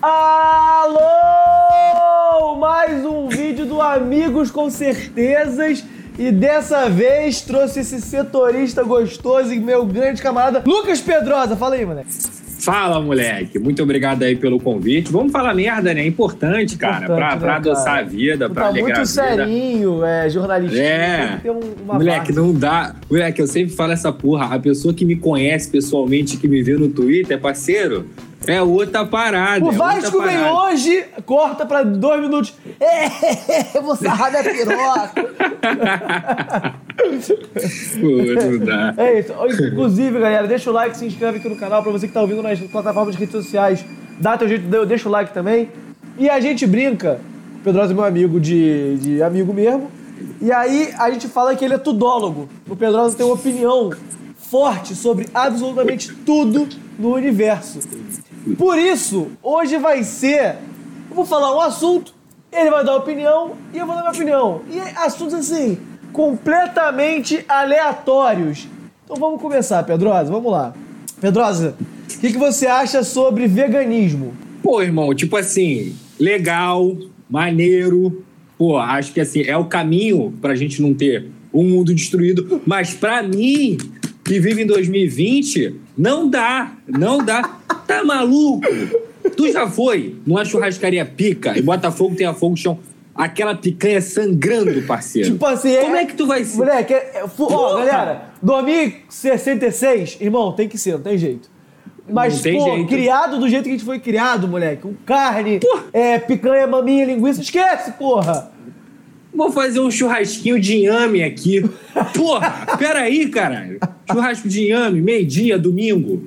Alô! Mais um vídeo do Amigos com Certezas. E dessa vez trouxe esse setorista gostoso e meu grande camarada Lucas Pedrosa. Fala aí, moleque. Fala, moleque. Muito obrigado aí pelo convite. Vamos falar merda, né? É importante, cara, Importante, pra, né, pra adoçar cara? a vida, Tu pra tá alegrar muito a vida. serinho, é, jornalista. É. Um- Moleque, base. não dá. Moleque, eu sempre falo essa porra. A pessoa que me conhece pessoalmente, que me vê no Twitter, parceiro, é outra parada. O é Vasco outra vem hoje, corta pra dois minutos. É, vou sarrar da piroca. Pô, não dá. É isso. Inclusive, galera, deixa o like, se inscreve aqui no canal. Pra você que tá ouvindo nas plataformas de redes sociais, dá teu jeito, deixa o like também. E a gente brinca, o Pedrosa é meu amigo de, de amigo mesmo. E aí a gente fala que ele é tudólogo. O Pedrosa tem uma opinião forte sobre absolutamente tudo no universo. Por isso, hoje vai ser. Eu vou falar um assunto, ele vai dar opinião e eu vou dar minha opinião. E assuntos assim, completamente aleatórios. Então vamos começar, Pedrosa, vamos lá. Pedrosa, o que, que você acha sobre veganismo? Pô, irmão, tipo assim, legal, maneiro. Pô, acho que assim, é o caminho pra gente não ter um mundo destruído. Mas pra mim, que vive em 2020, não dá, não dá. Tá maluco? Tu já foi numa churrascaria pica e Botafogo tem a fogo chão. Aquela picanha sangrando, parceiro. Tipo assim, Como é que tu vai ser? Moleque, é, é, ó, galera, 2066, irmão, tem que ser, não tem jeito. Mas, pô, jeito. criado do jeito que a gente foi criado, moleque, com carne, Porra! é, picanha, maminha, linguiça, esquece, porra! Vou fazer um churrasquinho de inhame aqui. Porra, peraí, caralho. Churrasco de inhame, meio-dia, domingo.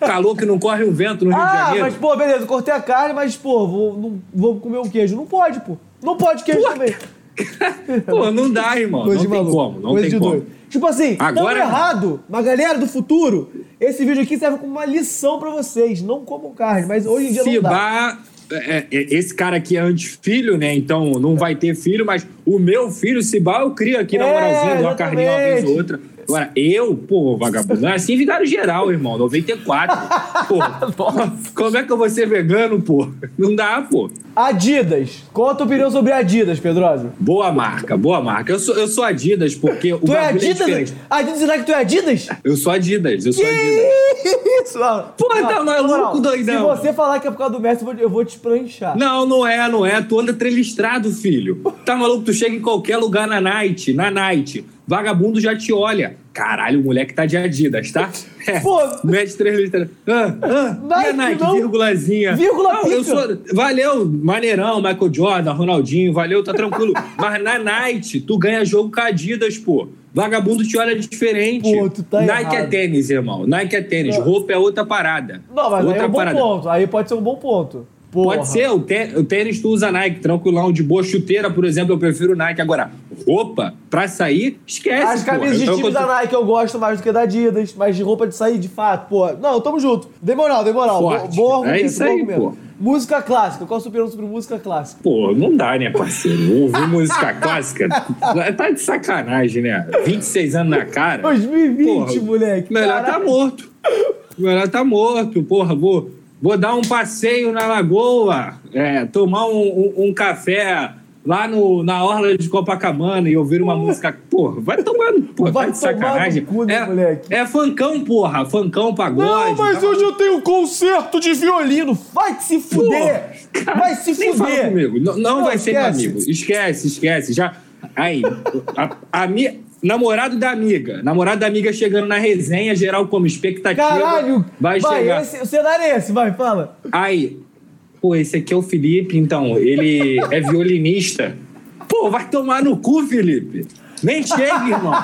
Calor que não corre um vento no Rio de Ah, Janeiro. mas, pô, beleza, cortei a carne, mas, pô, vou, não, vou comer um queijo. Não pode, pô. Não pode queijo Porra! também. Pô, não dá, irmão. Coisa não de tem maluco. como, não Coisa tem de como. doido. Tipo assim, Agora- não errado, mas galera do futuro, esse vídeo aqui serve como uma lição pra vocês. Não comam carne, mas hoje em dia não dá. Cibá, é, é, esse cara aqui é antifilho, né? Então não vai ter filho, mas o meu filho, Cibá, eu crio aqui na É, moralzinha, dou uma carninha uma vez ou outra. Agora, eu, pô, vagabundo, é assim vigário geral, irmão, 94. Pô, como é que eu vou ser vegano, pô? Não dá, pô. Adidas. Qual a tua opinião sobre Adidas, Pedrosa? Boa marca, boa marca. Eu sou, eu sou Adidas porque o Tu é é Adidas? diferente. Adidas, será que tu é Adidas? Eu sou Adidas, eu sou Adidas. Isso, mano. Pô, tá Não, maluco, na moral, doidão? Se você falar que é por causa do Messi, eu vou, eu vou te pranchar. Não, não é, não é. Tu anda trelistrado, filho. Tá maluco? Tu chega em qualquer lugar na night, na night. Vagabundo já te olha. Caralho, o moleque tá de Adidas, tá? É. Pô. Mete três listras. Ah, ah, Nike, Nike, não. vírgulazinha. Vírgula não, eu sou. Valeu, maneirão, Michael Jordan, Ronaldinho, valeu, tá tranquilo. Mas na night, tu ganha jogo com a Adidas, pô. Vagabundo te olha diferente. Pô, tu tá Nike é errado. tênis, irmão. Nike é tênis. Não. Roupa é outra parada. Não, mas aí outra é um bom ponto. Aí pode ser um bom ponto. Porra. Pode ser, o, tê- o tênis tu usa Nike, tranquilão, de boa chuteira, por exemplo, eu prefiro Nike. Agora, roupa, pra sair, esquece. As camisas de Então, time da Nike eu gosto mais do que da Adidas, mas de roupa de sair, de fato, pô. Não, tamo junto. Dei moral, dei moral. Bo- Forte. Bom argumento, É isso aí, pô. Música clássica. Qual a sua opinião sobre música clássica? Pô, não dá, né, parceiro? Ouvir música clássica tá de sacanagem, né? 26 anos na cara. 2020, Porra, moleque. Melhor tá Caralho. morto. Melhor tá morto, porra. Vou, vou dar um passeio na lagoa, é, tomar um, um- um café lá no, na orla de Copacabana e ouvir uma música. Porra, vai tomando, porra, Vai tá de tomar no sacanagem. cu, né, é, moleque? é funkão, porra. Funkão, pagode. Não, mas tá hoje eu tenho um concerto de violino. Vai se fuder. Cara, Vai se nem fala fuder. comigo. Não, não Não, vai ser meu esquece. amigo. Esquece, esquece. Já. Aí, a, a mi- namorado da amiga. Namorado da amiga chegando na resenha, geral como expectativa. Caralho. Vai, chegar. esse, o cenário é esse, vai, fala. Aí, pô, esse aqui é o Felipe, então. Ele é violinista. Pô, vai tomar no cu, Felipe. Nem chega, irmão.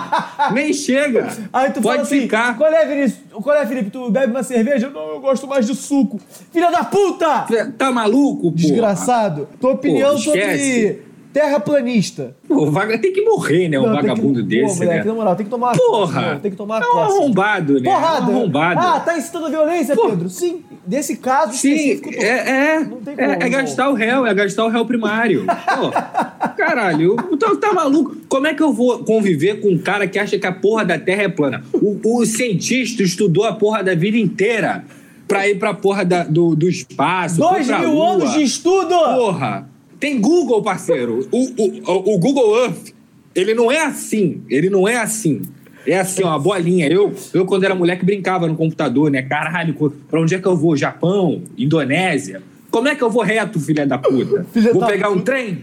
Nem chega. Aí tu Pode fala assim, ficar. qual é, Vinícius? Qual é, Felipe? Tu bebe uma cerveja? Não, eu gosto mais de suco. Filha da puta! Tá maluco, pô? Desgraçado. Tua opinião Pô, sobre terraplanista. Pô, o vaga tem que morrer, né? Um Não, tem que- vagabundo Pô, desse, moleque, né? na moral, tem que tomar Porra! tem que tomar É um arrombado, né? Porrada. É um arrombado. Ah, tá incitando a violência, Pô. Pedro? Sim. Desse caso Sim, é, é, tem é, como, é gastar o réu, é gastar o réu primário. Pô, caralho, tá, tá maluco? Como é que eu vou conviver com um cara que acha que a porra da Terra é plana? O, o cientista estudou a porra da vida inteira. pra ir pra porra da- do, do espaço. Dois mil Lua. anos de estudo! Porra! Tem Google, parceiro. O, o, o- Google Earth, ele não é assim. Ele não é assim. É assim, ó, uma bolinha. Eu, eu, quando era moleque, brincava no computador, né? Caralho, pra onde é que eu vou? Japão? Indonésia? Como é que eu vou reto, filha da puta? Filha vou da pegar um puta. trem?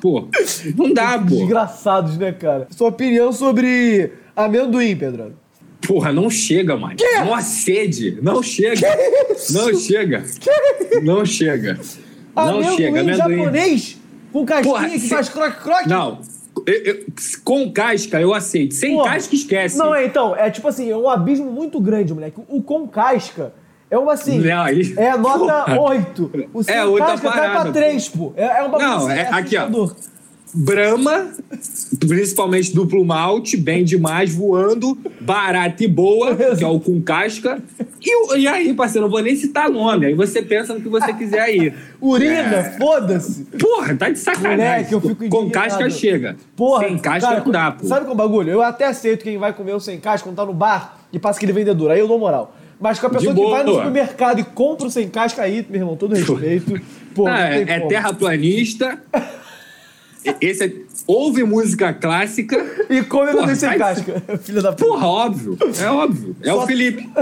Pô, não dá, pô. Desgraçados, né, cara? Sua opinião sobre amendoim, Pedro? Porra, não chega, mano. Uma sede. Não chega. Não chega. Não chega. Não amendoim chega. Amendoim. japonês com casquinha Porra, que se- faz croque-croque? Não. Eu- eu- com casca eu aceito. Sem Porra. casca esquece. Não, é, então, é tipo assim, é um abismo muito grande, moleque. O com casca é uma assim. Não, aí- É nota Porra. 8. O sem É casca cai pra parada, 3, pô. É, é um bagulho Não, assim, é- aqui, ó. Brahma, principalmente duplo malte, bem demais, voando, barata e boa, que é o com casca. E, e aí, parceiro, não vou nem citar nome. Aí você pensa no que você quiser aí. Urina, É. foda-se. Porra, tá de sacanagem. Moleque, eu fico com casca chega. Porra, Sem casca cara, não dá, pô. Sabe qual é o bagulho? Eu até aceito quem vai comer o sem casca quando tá no bar e passa aquele vendedor. Aí eu dou moral. Mas com a pessoa que vai no supermercado e compra o sem casca aí, meu irmão, todo respeito. Pô, Ah, é, é terraplanista. Esse é, ouve música clássica. E come Porra, sem casca. Filha da puta. Porra, óbvio. É óbvio. É Só- o Felipe.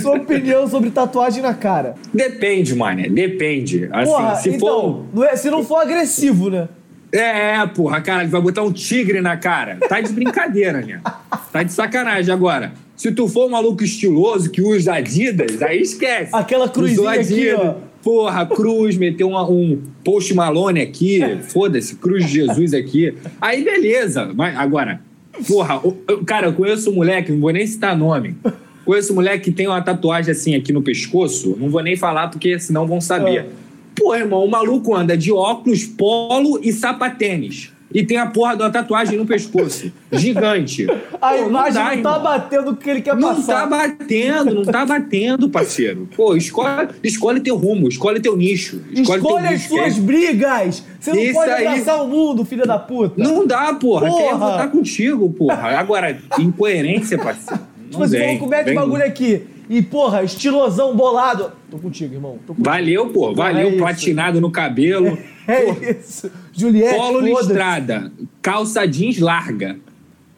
Sua opinião sobre tatuagem na cara. Depende, mano. Depende. Assim, Porra, se então, for. é- se não for agressivo, né? É, porra, cara, vai botar um tigre na cara. Tá de brincadeira, né? Tá de sacanagem. Agora, se tu for um maluco estiloso que usa Adidas, aí esquece. Aquela cruzinha aqui, ó. Porra, cruz, meteu uma- um post Malone aqui, foda-se, cruz de Jesus aqui. Aí beleza, mas agora, porra, eu- cara, eu conheço um moleque, não vou nem citar nome. Conheço um moleque que tem uma tatuagem assim aqui no pescoço, não vou nem falar porque senão vão saber. Ah. Pô, irmão, o maluco anda de óculos, polo e sapatênis. E tem a porra de uma tatuagem no pescoço. Gigante. A Pô, imagem dá, não, tá irmão. batendo o que ele quer Não passar. tá batendo, não tá batendo, parceiro. Pô, escolhe, escolhe teu rumo, escolhe teu nicho. Escolhe, teu Escolha as nicho, suas é- brigas. Você não Isso pode aí. abraçar o mundo, filha da puta. Não dá, porra. Porra. Quem votar contigo, porra? Agora, incoerência, parceiro. Tipo Não assim, vem, vamos comer esse vem. bagulho aqui. E, porra, estilosão bolado. Tô contigo, irmão. Tô contigo. Valeu, pô. Valeu, É platinado no cabelo. É isso. Juliette, Polo listrada, calça jeans larga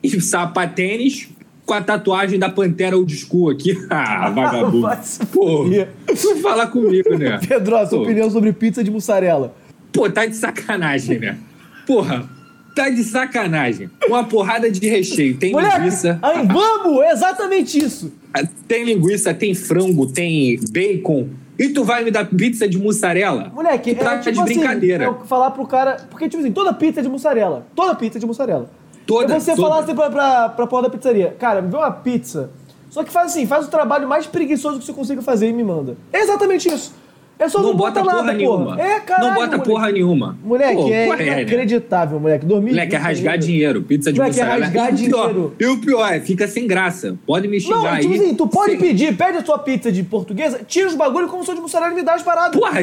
e sapatênis com a tatuagem da Pantera Old School aqui. Ah, vagabundo. Pô, não fala comigo, né? Pedro, a sua Pô. opinião sobre pizza de mussarela. Pô, tá de sacanagem, né? Porra, tá de sacanagem. Uma porrada de recheio. Tem Moleque, linguiça, aí, vamos! É exatamente isso. tem linguiça, tem frango, tem bacon. E tu vai me dar pizza de mussarela? Moleque, tá é tipo de brincadeira. assim, eu falar pro cara... Porque, tipo assim, toda pizza é de mussarela. Toda pizza é de mussarela. Toda, você toda. falar assim pra, pra, pra porra da pizzaria, cara, me vê uma pizza. Só que faz assim, faz o trabalho mais preguiçoso que você consiga fazer e me manda. É exatamente isso. É só não, Não bota botar porra nada, nenhuma. É, caralho, não bota moleque. porra nenhuma. Moleque, Pô, é qual né? inacreditável, moleque. Dormir. Moleque, é rasgar dinheiro. Pizza de Moleque, é rasgar e pior, dinheiro. E o pior é, fica sem graça. Pode me xingar Não, aí. tipo assim, tu pode sem- pedir, pede a sua pizza de portuguesa, tira os bagulho como se fosse de mussarela e me dá as paradas. Porra,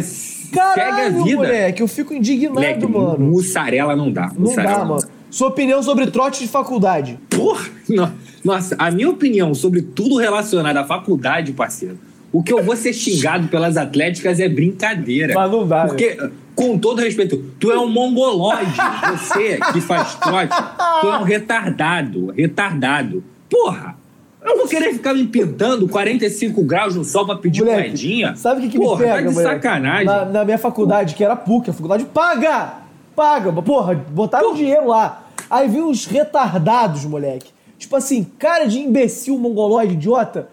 Caralho, a vida. moleque, eu fico indignado, Moleque, mano. mussarela não dá. Não mussarela dá, mano. Sua opinião sobre trote de faculdade. Porra! no- Nossa, a minha opinião sobre tudo relacionado à faculdade, parceiro, o que eu vou ser xingado pelas atléticas é brincadeira. Mas não dá, né? Porque, com todo respeito, tu é um mongoloide. Você que faz trote, tu é um retardado. Retardado. Porra! Eu vou querer ficar me pintando 45 graus no sol pra pedir Moleque, moedinha? Sabe o que, que Porra, me pega, tá de moleque? sacanagem. Na, na minha faculdade, que era PUC, a faculdade paga! Paga! Porra, botaram dinheiro lá. Aí vi uns retardados, moleque. Tipo assim, cara de imbecil, mongolóide, idiota.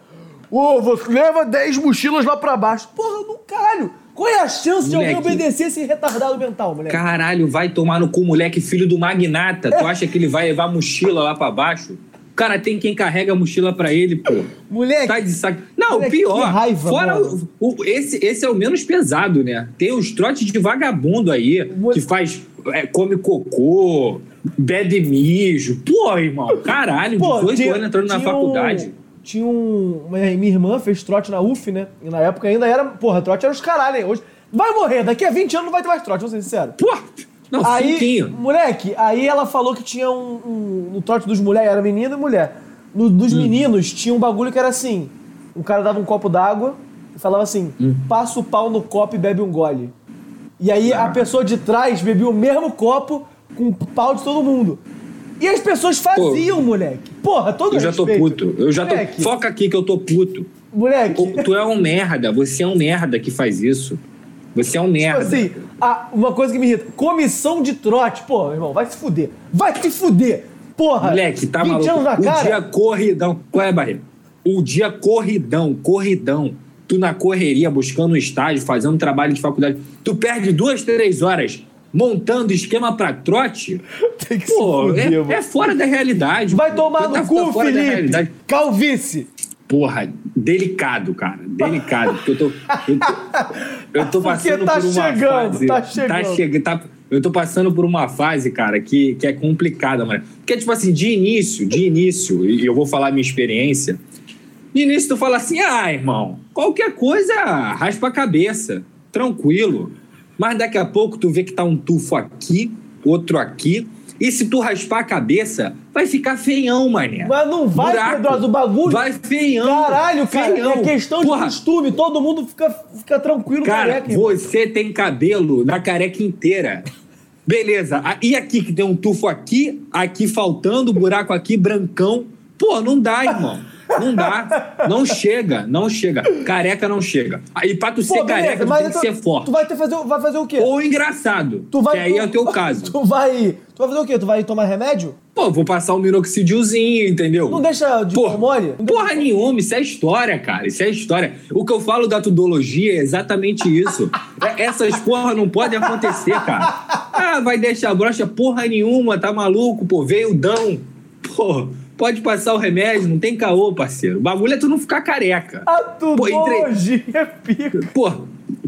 Ô, você leva 10 mochilas lá pra baixo. Porra, no caralho. Qual é a chance de alguém Moleque. obedecer esse retardado mental, moleque? Caralho, vai tomar no cu, moleque, filho do magnata. Tu acha que ele vai levar a mochila lá pra baixo? O cara tem quem carrega a mochila pra ele, pô. Moleque, Tá de sac... Não, Moleque, pior. raiva, fora o, o- esse, esse é o menos pesado, né? Tem os trotes de vagabundo aí, que faz. é, come cocô, bebe mijo. Pô, irmão, caralho, 18 anos entrando na tinha faculdade. Um, tinha um. Minha, minha irmã fez trote na UF, né? E na época ainda era. Porra, trote era os caralho, hein? Hoje. Vai morrer, daqui a 20 anos não vai ter mais trote, vamos ser sinceros. Pô, não, Aí, moleque, aí ela falou que tinha um, um- No trote dos mulheres, era menino e mulher. No, dos Hum. meninos tinha um bagulho que era assim: um cara dava um copo d'água e falava assim: Hum. passa o pau no copo e bebe um gole. E aí Ah. a pessoa de trás bebia o mesmo copo com o pau de todo mundo. E as pessoas faziam, moleque. Porra, todo Eu já tô respeito. puto. Eu já tô. Moleque, Foca aqui que eu tô puto. Moleque, Ô, Tu é um merda. Você é um merda que faz isso. Você é um tipo merda. assim, a- uma coisa que me irrita: comissão de trote. Pô, irmão, vai se fuder. Vai te fuder. Porra. Moleque, tá 20 maluco? anos na o cara. dia corridão. Qual é, Barreto? O dia corridão, corridão. Tu na correria, buscando um estágio, fazendo trabalho de faculdade. Tu perde duas, três horas montando esquema pra trote. Tem que Pô, se fuder, é, é fora da realidade. Vai pô. tomar Tu no tá- tá cu, Felipe. Calvície. Porra, delicado, cara. Delicado. Porque eu tô. Eu tô, eu tô passando tá por uma chegando, fase. tá chegando. chega- tá- eu tô passando por uma fase, cara, que, que é complicada, mano. Porque, tipo assim, de início, de início, e eu vou falar a minha experiência. De início, tu fala assim: ah, irmão, qualquer coisa, raspa a cabeça. Tranquilo. Mas daqui a pouco tu vê que tá um tufo aqui, outro aqui. E se tu raspar a cabeça, vai ficar feião, mané. Mas não vai, Buraco. Pedroso, o bagulho. Vai feião. Caralho, cara, feião. é questão de Porra, costume. Todo mundo fica, fica tranquilo, Cara, careca. irmão. você tem cabelo na careca inteira. Beleza. E aqui que tem um tufo aqui, aqui faltando, buraco aqui, brancão. Pô, não dá, irmão. Não dá. Não chega, não chega. Careca não chega. Aí pra tu ser Pô, beleza, careca, tu tem que então, ser forte. Tu vai, ter fazer, vai fazer o quê? Ou engraçado. tu vai, que aí é o teu caso. Tu vai, tu vai fazer o quê? Tu vai tomar remédio? Pô, vou passar um minoxidilzinho, entendeu? Não deixa de Porra, mole? Não deixa- Porra nenhuma, isso é história, cara. Isso é história. O que eu falo da tudologia é exatamente isso. É- Essas porra não podem acontecer, cara. Ah, vai deixar brocha porra nenhuma, tá maluco, pô, veio dão. Pô, pode passar o remédio, não tem caô, parceiro. O bagulho é tu não ficar careca. A Pô, entre- tudologia é pica. Pô,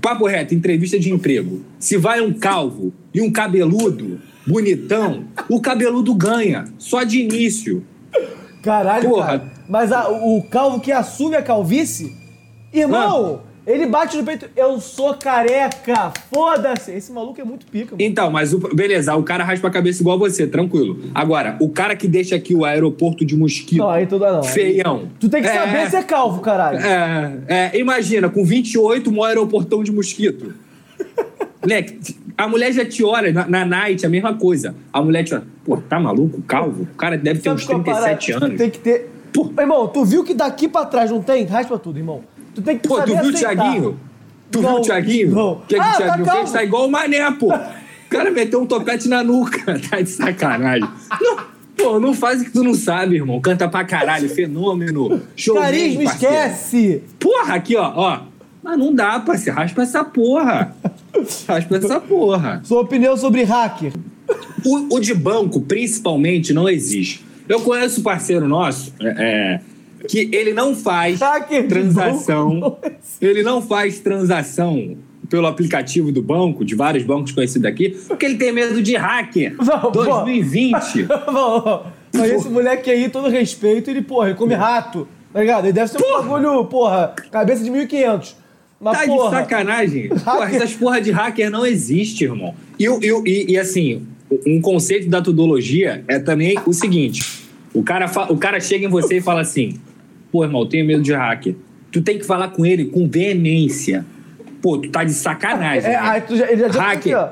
papo reto, entrevista de emprego. Se vai um calvo e um cabeludo, bonitão, o cabeludo ganha, só de início. Caralho, Porra. cara. Mas a- o calvo que assume a calvície, irmão, ele bate no peito. Eu sou careca. Foda-se. Esse maluco é muito pica, mano. Então, mas o, beleza, o cara raspa a cabeça igual você, tranquilo. Agora, o cara que deixa aqui o aeroporto de mosquito, Não, aí tu dá não. feião. Tu tem que É, saber se é calvo, caralho. É, é, imagina, com 28, maior aeroportão de mosquito. Moleque, a mulher já te olha, na, na night, a mesma coisa. A mulher te olha, pô, tá maluco? Calvo? O cara deve ter Sabe uns qual a parada? 37 anos. Tem que ter. Pô. Irmão, tu viu que daqui pra trás não tem? Raspa tudo, irmão. Tu tem que Pô, saber tu viu o. Thiaguinho? Tu Não, viu o Thiaguinho? não. O que, que Ah, o tá Thiaguinho calvo. fez? Tá igual o Mané, pô. O cara meteu um topete na nuca. Tá de sacanagem. Não, pô, não faz o que tu não sabe, irmão. Canta pra caralho, fenômeno. Showman, Carisma, parceiro. esquece! Porra, aqui, ó, ó. Mas não dá, parceiro. Raspa essa porra. Raspa essa porra. Sua opinião sobre hacker. O, o de banco, principalmente, não existe. Eu conheço um parceiro nosso, é, é, que ele não faz de transação. ele não faz transação pelo aplicativo do banco, de vários bancos conhecidos aqui, porque ele tem medo de hacker. Não, pô. 2020. Bom, Mas esse moleque aí, todo respeito, ele, porra, ele come rato, tá ligado? Ele deve ser um bagulho, porra, cabeça de 1.500. Mas, Tá de porra, sacanagem. Porra, essas porra de hacker não existe, irmão. E, o- e, e, assim, um conceito da tudologia é também o seguinte: o cara, o cara chega em você e fala assim: pô, irmão, eu tenho medo de hacker. Tu tem que falar com ele com veemência. Pô, tu tá de sacanagem. é, né? aí tu já, ele já já Hacker. aqui, ó.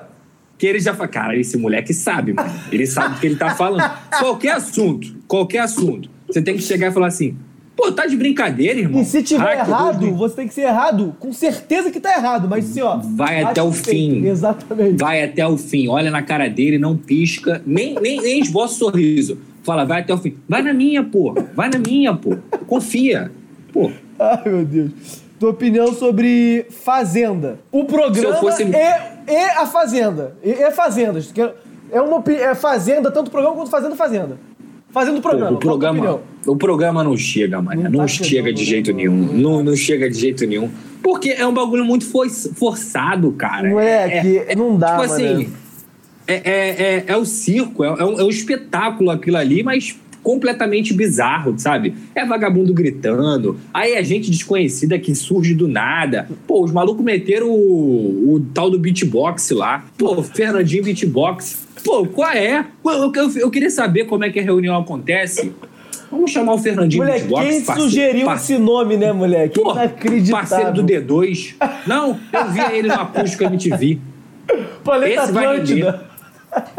Que ele já fala, cara, esse moleque sabe, mano. Ele sabe o que ele tá falando. Qualquer assunto, qualquer assunto. Você tem que chegar e falar assim: pô, tá de brincadeira, irmão? E se tiver Hacker, errado, você tem que ser errado, com certeza que tá errado, mas assim, ó. Vai até o fim. Exatamente. vai até o fim, olha na cara dele, não pisca, nem, nem, nem esboça o sorriso. Fala, vai até o fim. Vai na minha, pô. Vai na minha, pô. Confia. Pô, Ai, meu Deus. Tua opinião sobre Fazenda. O programa Se eu fosse- é, é a Fazenda. É, é Fazenda. É uma é Fazenda, tanto o programa quanto Fazenda Fazenda. Fazendo o pô, programa. o programa, tua o programa não chega, mano. Não Não, tá chega de né, jeito nenhum. Não, não chega de jeito nenhum. Porque é um bagulho muito for- forçado, cara. Moleque, não dá, Tipo mano. assim, é, é, é, é o circo, é, é um, é um espetáculo aquilo ali, mas completamente bizarro, sabe? É vagabundo gritando, aí é gente desconhecida que surge do nada. Pô, os malucos meteram o, o tal do beatbox lá. Pô, Fernandinho beatbox. Pô, qual é? Eu, eu, eu queria saber como é que a reunião acontece. Vamos chamar o Fernandinho Moleque, Beatbox, quem parceiro- sugeriu parceiro- esse nome, né, moleque? Pô, Inacreditável. Parceiro do D2. Não, eu via ele no acústico MTV. Planeta Esse vai Atlântida.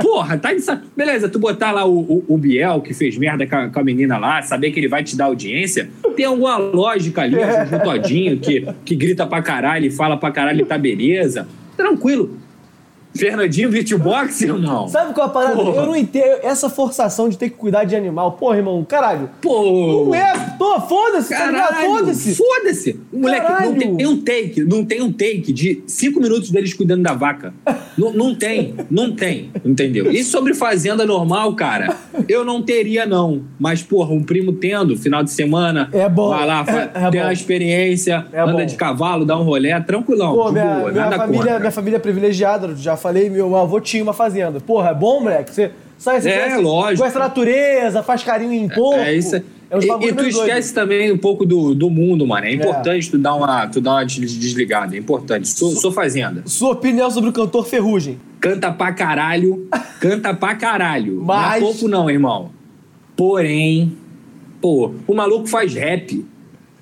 Porra, tá de. Beleza, tu botar lá o, o- o Biel, que fez merda com a, com a menina lá, saber que ele vai te dar audiência, tem alguma lógica ali, o Juju Todinho, que, que grita pra caralho e fala pra caralho e tá beleza. Tranquilo. Fernandinho Beatbox, irmão? Sabe qual é a parada? Porra. Eu não entendo essa forçação de ter que cuidar de animal. Porra, irmão, caralho. Pô! Não é, tô, foda-se, tá? Caralho, Foda-se. Foda-se! O Moleque, Caralho. não tem, tem um take, não tem um take de cinco minutos deles cuidando da vaca. não, não tem, não tem, entendeu? E sobre fazenda normal, cara, eu não teria, não. Mas, porra, um primo tendo, final de semana, É bom. vai lá, fa- É tem bom. uma experiência, É anda bom. de cavalo, dá um rolê, tranquilão, Pô, minha, boa, minha família, contra. minha família é privilegiada, já falei, meu avô tinha uma fazenda. Porra, é bom, moleque? Você sai, você É, conhece, lógico. conhece a natureza, faz carinho em porco. É isso. É uns e, e tu meio doido. esquece também um pouco do, do mundo, mano. É importante tu dar uma, tu dar uma des- desligada. É importante. Sou, sou fazenda. Sua opinião sobre o cantor Ferrugem. Canta pra caralho. Canta pra caralho. Mas- Não é pouco, não, irmão. Porém, pô, o maluco faz rap.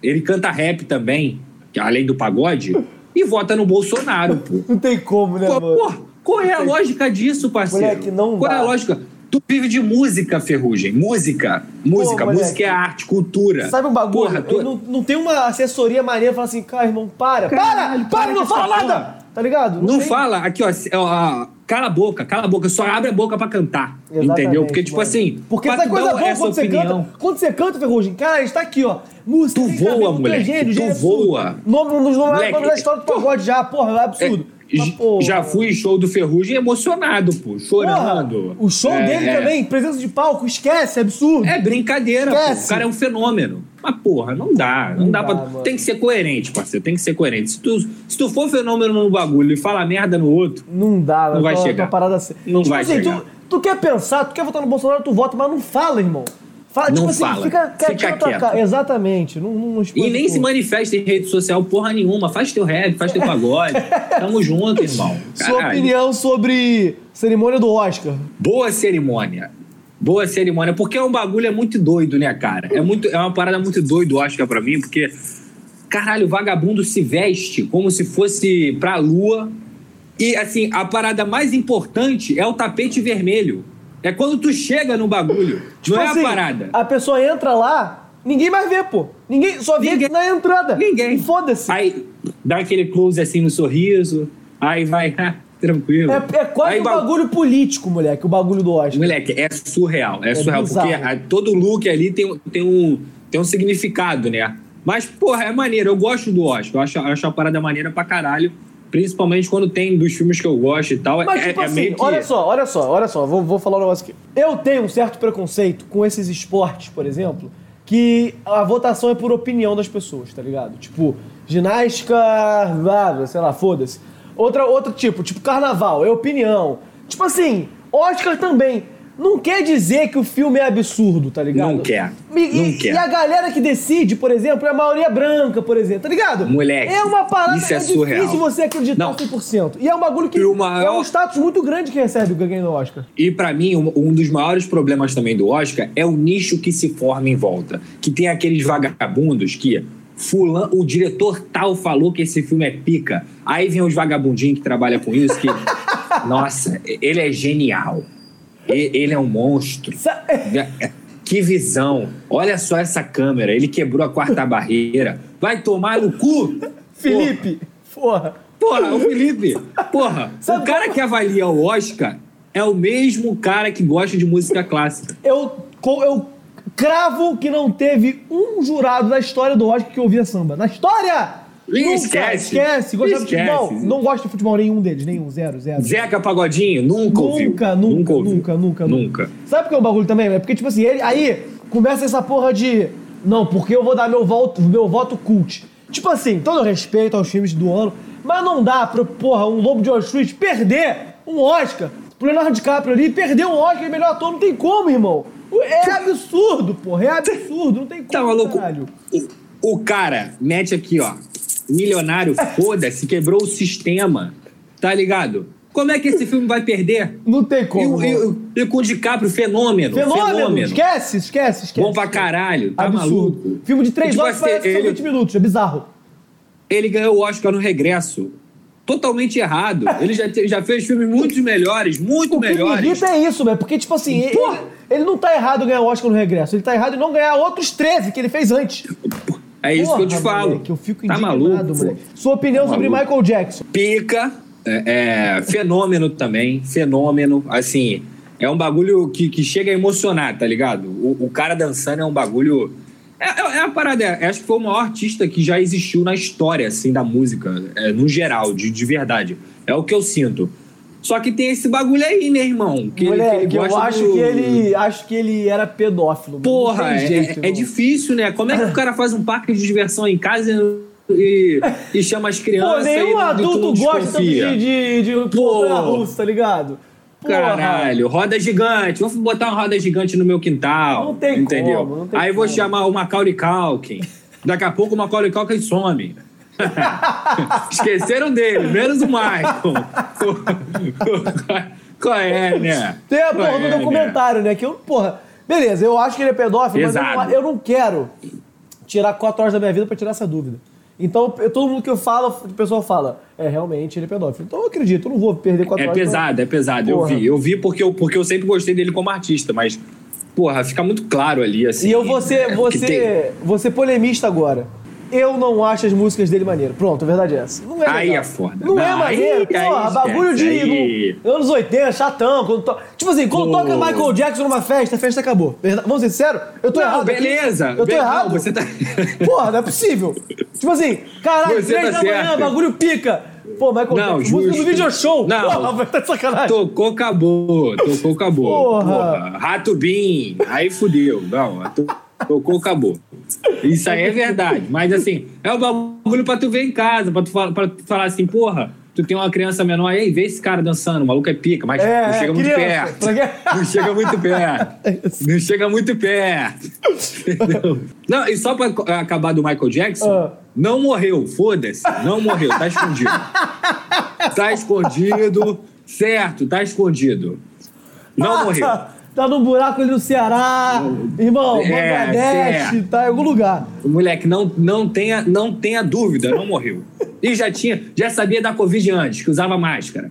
Ele canta rap também, que além do pagode, e vota no Bolsonaro, pô. Não tem como, né, Pô, mano? pô, qual é a lógica disso, parceiro? Moleque, não qual é dá. a lógica? Tu vive de música, Ferrugem. Música. Música. moleque. música é arte, cultura. Sabe um bagulho? Porra, tu... Eu não, não tem uma assessoria maneira pra falar assim, cara, irmão, para, Caralho, para, para, não fala essa nada! porra. Tá ligado? Não tem. fala, aqui, ó, é, ó, cala a boca, cala a boca, só abre a boca pra cantar. Exatamente, entendeu? Porque, tipo mano. assim. Porque sabe tu coisa boa essa quando você opinião, canta? Quando você canta, Ferrugem, cara, a gente tá aqui, ó. Música, Tu tem voa, gênio, tu absurdo. voa. Nome, dos nomes da história do pagode já, porra, é absurdo. É, Pô, já fui em show do Ferrugem emocionado, pô, porra, chorando. o show É, dele é. também, presença de palco, esquece, é absurdo. É brincadeira, pô. Esquece. O cara é um fenômeno. Mas, porra, não dá. Não, Não dá, dá, pra. Tem que ser coerente, parceiro. Tem que ser coerente. Se tu, se tu for fenômeno no bagulho e fala merda no outro, Não dá, Não vai chegar. parada assim. Não tipo vai assim, chegar. Tu, tu quer pensar, tu quer votar no Bolsonaro, tu vota, mas não fala, irmão. Fala, Não tipo assim, fala. fica quietinho Fica tua quieto. cara. Exatamente. Não, não, expõe E nem se manifesta em rede social porra nenhuma. Faz teu rap, faz teu pagode. Tamo junto, irmão. Sua Caralho. opinião sobre cerimônia do Oscar. Boa cerimônia. Boa cerimônia. Porque é um bagulho é muito doido, né, cara? É, muito, é uma parada muito doido, Oscar, pra mim, porque. Caralho, o vagabundo se veste como se fosse pra lua. E, assim, a parada mais importante é o tapete vermelho. É quando tu chega no bagulho. Tipo não é assim, a parada. A pessoa entra lá, ninguém mais vê, pô. Ninguém, só vê Ninguém. na entrada. Ninguém. Foda-se. Aí dá aquele close assim no sorriso. Aí vai, ah, tranquilo. É, é quase Aí um ba- bagulho político, moleque, o bagulho do Oscar. Moleque, é surreal. É, surreal. bizarro. Porque a- todo look ali tem, tem, um, tem um significado, né? Mas, porra, é maneiro. Eu gosto do Oscar. Eu acho, eu acho a parada maneira pra caralho. Principalmente quando tem dos filmes que eu gosto e tal. Mas, é, tipo é assim, meio que... olha só, olha só, olha só, vou, vou falar um negócio aqui. Eu tenho um certo preconceito com esses esportes, por exemplo, que a votação é por opinião das pessoas, tá ligado? Tipo, ginástica, sei lá, foda-se. Outra, outro tipo, tipo carnaval, é opinião. Tipo assim, Oscar também. Não quer dizer que o filme é absurdo, tá ligado? Não quer. E, e- Não quer. e a galera que decide, por exemplo, é a maioria branca, por exemplo, tá ligado? Moleque, É uma parada isso é difícil surreal. você acreditar Não. 100%. E é um bagulho que maior- é um status muito grande que recebe o ganho do Oscar. E pra mim, um, um dos maiores problemas também do Oscar é o nicho que se forma em volta. Que tem aqueles vagabundos que fulan, o diretor tal falou que esse filme é pica. Aí vem os vagabundinhos que trabalham com isso que, nossa, ele é genial. Ele é um monstro. Que visão. Olha só essa câmera. Ele quebrou a quarta barreira. Vai tomar no cu. Felipe, porra. Porra, o Felipe. Porra, Sabe o cara como- que avalia o Oscar é o mesmo cara que gosta de música clássica. Eu, eu cravo que não teve um jurado na história do Oscar que ouvia samba. Na história! Nunca, esquece. Esquece. De futebol? Não gosto de futebol nenhum deles, nenhum. Zero, zero. Zeca Pagodinho, nunca ouviu. Nunca, nunca, nunca, nunca, Nunca. Sabe por que é um bagulho também? É porque, tipo assim, ele, aí começa essa porra de. Não, porque eu vou dar meu voto, meu voto cult. Tipo assim, todo respeito aos filmes do ano, mas não dá pro, porra, um Lobo de Wall Street perder um Oscar pro Leonardo DiCaprio ali, perder um Oscar de melhor ator, não tem como, irmão. É absurdo, porra, é absurdo, não tem como, Tá maluco? caralho. O, cara mete aqui, ó. Milionário, foda-se, quebrou o sistema. Tá ligado? Como é que esse filme vai perder? Não tem como. E, e, e com o DiCaprio, fenômeno. Fenômeno. Fenômeno. Esquece, esquece, esquece. Bom pra caralho. Tá Absurdo. maluco. Filme de 3 E, tipo horas assim, parece que são ele- 20 minutos. É bizarro. Ele ganhou o Oscar no regresso. Totalmente errado. Ele já, te- já fez filmes muito melhores, muito O que melhores. é isso, velho. Porque, tipo assim, ele, ele não tá errado em ganhar o Oscar no regresso. Ele tá errado em não ganhar outros 13 que ele fez antes. É isso que eu te Porra, falo. moleque, eu fico tá maluco? moleque. Sua opinião Tá sobre maluco. Michael Jackson. Pica, é, é, fenômeno também, fenômeno, assim, é um bagulho que, que chega a emocionar, tá ligado? O, o cara dançando é um bagulho... É, é, é a parada, é, acho que foi o maior artista que já existiu na história, assim, da música, é, no geral, de, de verdade. É o que eu sinto. Só que tem esse bagulho aí, né, irmão? Que, ele- que ele eu acho do- que ele. Acho que ele era pedófilo. Porra, é, jeito, é irmão. difícil, né? Como é que o cara faz um parque de diversão em casa e, e chama as Pô, crianças nenhum e adulto gosta de, de, de Pô. russa, tá ligado? Caralho, roda gigante. Vou botar uma roda gigante no meu quintal. Não tem entendeu? como, não tem Aí vou como. chamar o Macaulay Culkin. Daqui a pouco o Macaulay Culkin some. Esqueceram dele, menos o Michael. Qual é, né? Tem a porra do é, né? documentário, né? Que eu, porra. Beleza, eu acho que ele é pedófilo, mas eu Pesado. não, eu não quero tirar quatro horas da minha vida pra tirar essa dúvida. Então, eu- todo mundo que eu falo, o pessoal fala, é, realmente, ele é pedófilo. Então eu acredito, eu não vou perder quatro É horas. pra- pesado, é pesado. Eu vi. Eu vi porque eu, porque eu sempre gostei dele como artista, mas, porra, fica muito claro ali, assim. E eu vou ser, é, ser, vou ser polemista agora. Eu não acho as músicas dele maneiro. Pronto, a verdade é essa. Não é Aí legal. é foda. Não, é Não, maneiro, aí- porra. aí bagulho de aí- anos 80, chatão. Quando to... Tipo assim, quando toca Michael Jackson numa festa, a festa acabou. Vamos ser sinceros? Eu tô Não, errado. aqui? beleza. Eu tô Be- errado. Não, você tá... Porra, não é possível. Tipo assim, caralho, Você três tá da manhã, certo. bagulho pica. Pô, Michael Não, Jackson, música do video show. Não. Porra, tá de sacanagem. Tocou, acabou. Tocou, acabou. Porra. Rato Bim. Aí fudeu. Não, to- tocou, acabou. Isso aí é verdade. Mas assim, é o bagulho pra tu ver em casa, pra tu, fala- pra tu falar assim, porra, tu tem uma criança menor aí, vê esse cara dançando, o maluco é pica, mas É, não chega é, muito perto. Não chega muito perto. Não chega muito perto. Entendeu? Não, e só pra acabar do Michael Jackson, Ah. não morreu, foda-se. Não morreu, tá escondido. Tá escondido, certo, tá escondido. Não morreu. Tá num buraco ali no Ceará, irmão, É, Bangladesh, certo. tá em algum lugar. O moleque não, não, tenha, não tenha dúvida, não morreu. E já tinha, já sabia da Covid antes, que usava máscara.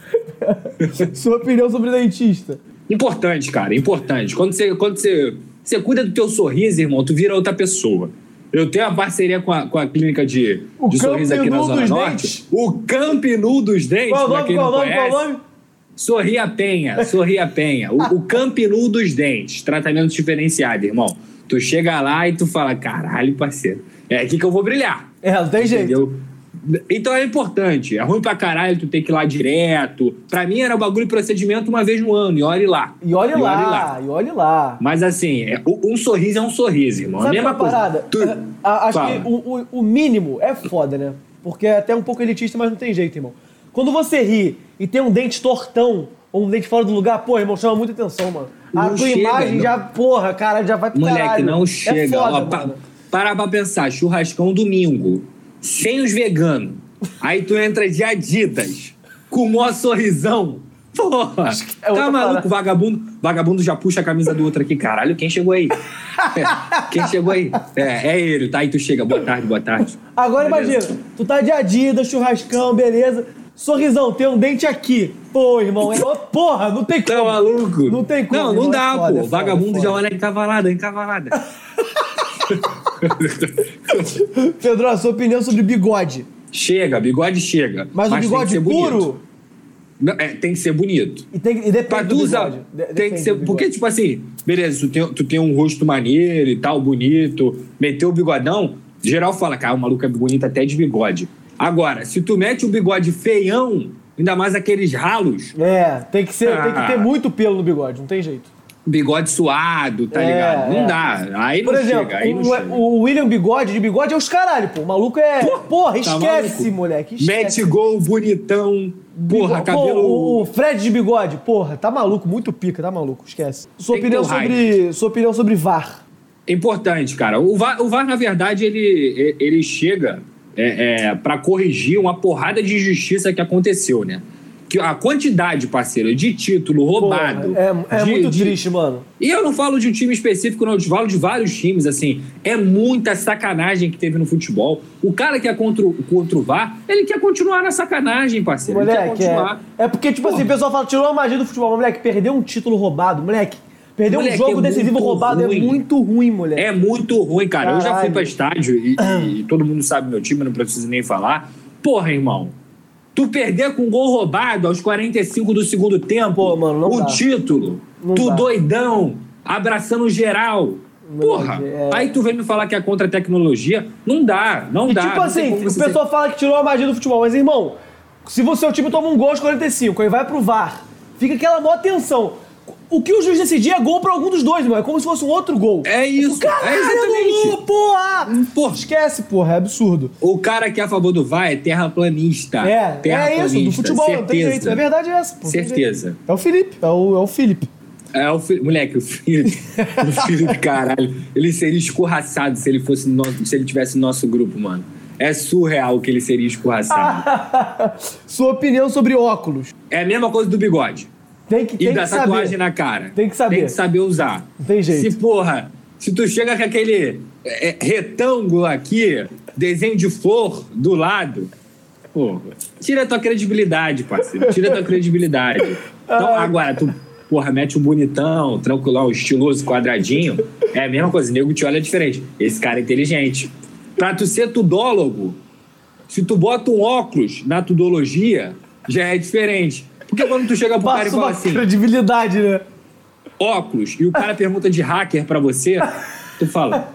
Sua opinião sobre dentista. Importante, cara, importante. Quando você, quando você, você cuida do teu sorriso, irmão, tu vira outra pessoa. Eu tenho uma parceria com a, com a clínica de, O de sorriso aqui na Zona dos Norte. dentes. O Camp Nou dos Dentes, Qual o pra nome, quem qual o não nome, qual o nome? Sorria Penha, Sorria Penha. O, o Camp Nou dos Dentes, tratamento diferenciado, irmão. Tu chega lá e tu fala, caralho, parceiro, é aqui que eu vou brilhar. É, não tem jeito. Entendeu? Então é importante. É ruim pra caralho tu ter que ir lá direto. Pra mim era o bagulho de procedimento uma vez no ano, e olhe lá. E olhe lá, e olhe lá. Mas assim, é- um sorriso é um sorriso, irmão. Sabe a mesma qual é a coisa. parada? Tu- É, acho Fala. que o, o- o mínimo é foda, né? Porque é até um pouco elitista, mas não tem jeito, irmão. Quando você ri e tem um dente tortão ou um dente fora do lugar, pô, irmão, chama muita atenção, mano. A Não tua chega, imagem não. já, porra, cara, já vai pro Moleque, caralho. não É chega. foda, Ó, pa- para pra pensar, churrascão domingo, sem os veganos. Aí tu entra de Adidas, com o maior sorrisão. Porra, é tá maluco, vagabundo. Vagabundo já puxa a camisa do outro aqui. Caralho, quem chegou aí? quem chegou aí? É, é ele, tá? Aí tu chega, boa tarde, boa tarde. Agora Beleza. imagina, tu tá de Adidas, churrascão, beleza. Sorrisão, tem um dente aqui. Pô, irmão, é... porra, não tem como. Tá maluco? Não tem como, Não, não irmão, é dá, foda, pô. é foda, Vagabundo é já olha encavalada, encavalada. Pedro, a sua opinião sobre bigode. chega, bigode chega. Mas, o tem que bigode puro Não, é, tem que ser bonito. e, tem, e depende do tu. De- tem que ser. Porque, tipo assim, beleza, tu tem, tu tem um rosto maneiro e tal, bonito, meteu o bigodão, geral fala, cara, o maluco é bonito até de bigode. Agora, se tu mete o bigode feião, ainda mais aqueles ralos, É, tem que, ser, tem que Ah. ter muito pelo no bigode, não tem jeito. bigode suado, tá É, ligado? Não é. dá. Aí Por não exemplo, chega, aí não o, chega. o William Bigode, de bigode é os caralho, pô. O maluco é. Porra, tá esquece, maluco? moleque. Esquece. Mete gol bonitão, porra, Bigo- cabelo. Pô, o, Fred de bigode, porra, tá maluco, muito pica, tá maluco, esquece. Sua Tem opinião sobre. Sua opinião sobre VAR. Importante, cara. O VAR, o VAR na verdade, ele, ele chega é, é, para corrigir uma porrada de injustiça que aconteceu, né? que a quantidade, parceiro, de título roubado. Porra, é, é de, muito de... triste, mano. E eu não falo de um time específico, não, eu falo de vários times, assim. É muita sacanagem que teve no futebol. O cara que é contra, o, contra o VAR, ele quer continuar na sacanagem, parceiro. Moleque, ele quer continuar. É, é porque, tipo Porra. assim, o pessoal fala, tirou a magia do futebol. Moleque, perdeu um título roubado, moleque. Perder um jogo é decisivo roubado é ruim. é muito ruim, moleque. É muito ruim, cara. Caralho. Eu já fui pra estádio e, e, todo mundo sabe meu time, não preciso nem falar. Porra, irmão. Tu perder com um gol roubado aos 45 do segundo tempo, Pô, mano, o dá. título, não tu dá. doidão, abraçando geral. Porra, é... aí tu vem me falar que é contra a tecnologia. Não dá, não e dá. Tipo assim, o pessoal ser... fala que tirou a magia do futebol, mas irmão, se o seu time toma um gol aos 45, aí vai pro VAR, fica aquela maior tensão. O que o juiz decidir é gol pra algum dos dois, mano. É como se fosse um outro gol. É isso. Caralho, é exatamente. porra! porra! Esquece, porra. É absurdo. O cara que é a favor do VAR é terraplanista. É, terraplanista. é isso. Do futebol Certeza. não tem jeito. É verdade é essa, porra. Certeza. É o Felipe. É o, é o Felipe. É o Felipe. Moleque, o Felipe. o Felipe, caralho. Ele seria escorraçado se ele fosse no se ele tivesse no nosso grupo, mano. É surreal que ele seria escorraçado. Sua opinião sobre óculos. É a mesma coisa do bigode. Tem que, tem e da que tatuagem saber. na cara. Tem que saber. Tem que saber usar. Não tem jeito. Se, porra, se tu chega com aquele é, retângulo aqui, desenho de flor do lado, porra, tira a tua credibilidade, parceiro. Tira a tua credibilidade. Então, agora, tu, porra, mete um bonitão, tranquilão, estiloso, quadradinho, é a mesma coisa. O nego te olha diferente. Esse cara é inteligente. Pra tu ser tudólogo, se tu bota um óculos na tudologia, já é diferente. Porque quando tu chega pro Passa cara e fala assim. credibilidade, né? Óculos, e o cara pergunta de hacker pra você, tu fala.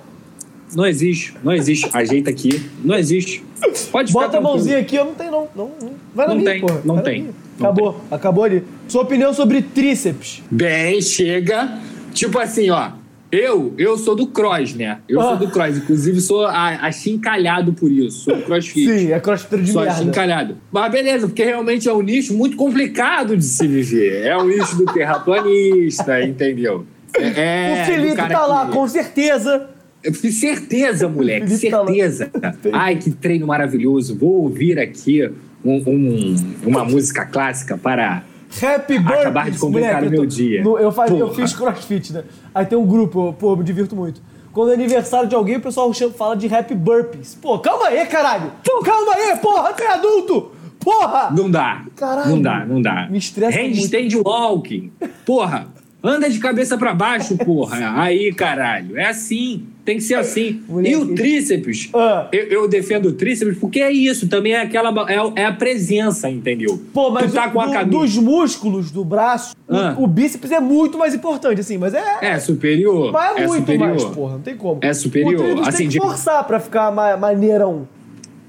Não existe, não existe. Ajeita aqui, não existe. Pode Bota a mãozinha aqui, eu não tenho, não. não, não. Vai na não minha, tem, porra. Não tem. Não acabou, tem. acabou ali. Sua opinião sobre tríceps? Bem, chega. Tipo assim, ó. Eu, eu sou do cross, né? Eu ah. sou do cross. Inclusive, sou achincalhado por isso. Sou crossfit. Sim, é crossfit de sou merda. achincalhado. Mas beleza, porque realmente é um nicho muito complicado de se viver. É o nicho do terraplanista, entendeu? É, o Felipe tá que... lá, com certeza. Certeza, moleque, tá certeza. Tá Ai, que treino maravilhoso. Vou ouvir aqui um, um, uma música clássica para Happy birthday! Acabar de complicar o meu dia. No, eu, faz, eu fiz crossfit, né? Aí tem um grupo, pô, eu me divirto muito. Quando é aniversário de alguém, o pessoal fala de happy burpees. Pô, calma aí, caralho! Pô, calma aí, porra, tu é adulto! Porra! Não dá. Caralho. Não dá, não dá. Me estressa Handstand muito. walking. Porra, anda de cabeça para baixo, porra. Aí, caralho. É assim. Tem que ser assim. E o tríceps, ah. eu, eu, defendo o tríceps porque é isso, também é aquela é, é a presença, entendeu? Pô, mas tá o, do, dos músculos do braço, ah. o, o, bíceps é muito mais importante, assim, mas é. É superior. Mas é, é muito superior. mais, porra, não tem como. É superior. O assim, tem que forçar pra ficar ma maneirão.